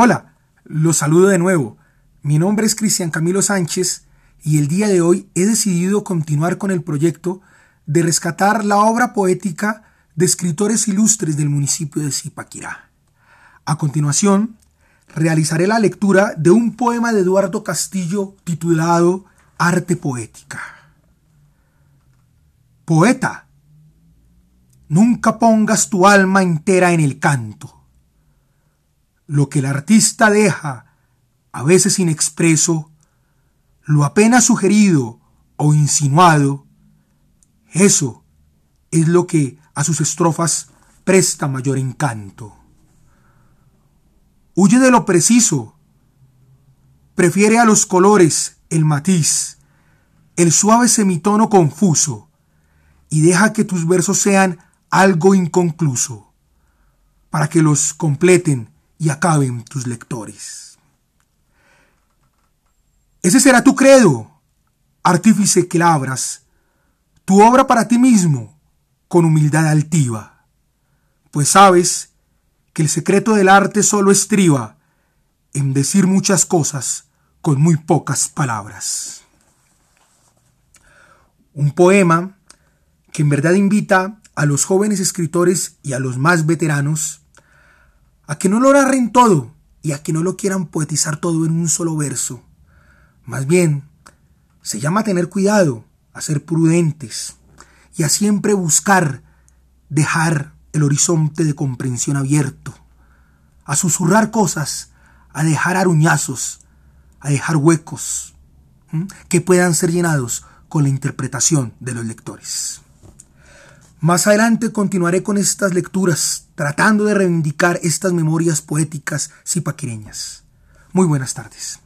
Hola, los saludo de nuevo. Mi nombre es Cristian Camilo Sánchez y el día de hoy he decidido continuar con el proyecto de rescatar la obra poética de escritores ilustres del municipio de Zipaquirá. A continuación, realizaré la lectura de un poema de Eduardo Castillo titulado Arte Poética. Poeta, nunca pongas tu alma entera en el canto lo que el artista deja, a veces inexpreso, lo apenas sugerido o insinuado, eso es lo que a sus estrofas presta mayor encanto. Huye de lo preciso, prefiere a los colores el matiz, el suave semitono confuso, y deja que tus versos sean algo inconcluso, para que los completen y acaben tus lectores. Ese será tu credo, artífice que labras, tu obra para ti mismo, con humildad altiva, pues sabes que el secreto del arte solo estriba en decir muchas cosas con muy pocas palabras. Un poema que en verdad invita a los jóvenes escritores y a los más veteranos a que no lo narren todo y a que no lo quieran poetizar todo en un solo verso. Más bien, se llama tener cuidado, a ser prudentes y a siempre buscar dejar el horizonte de comprensión abierto, a susurrar cosas, a dejar aruñazos, a dejar huecos que puedan ser llenados con la interpretación de los lectores. Más adelante continuaré con estas lecturas, tratando de reivindicar estas memorias poéticas zipaquireñas. Muy buenas tardes.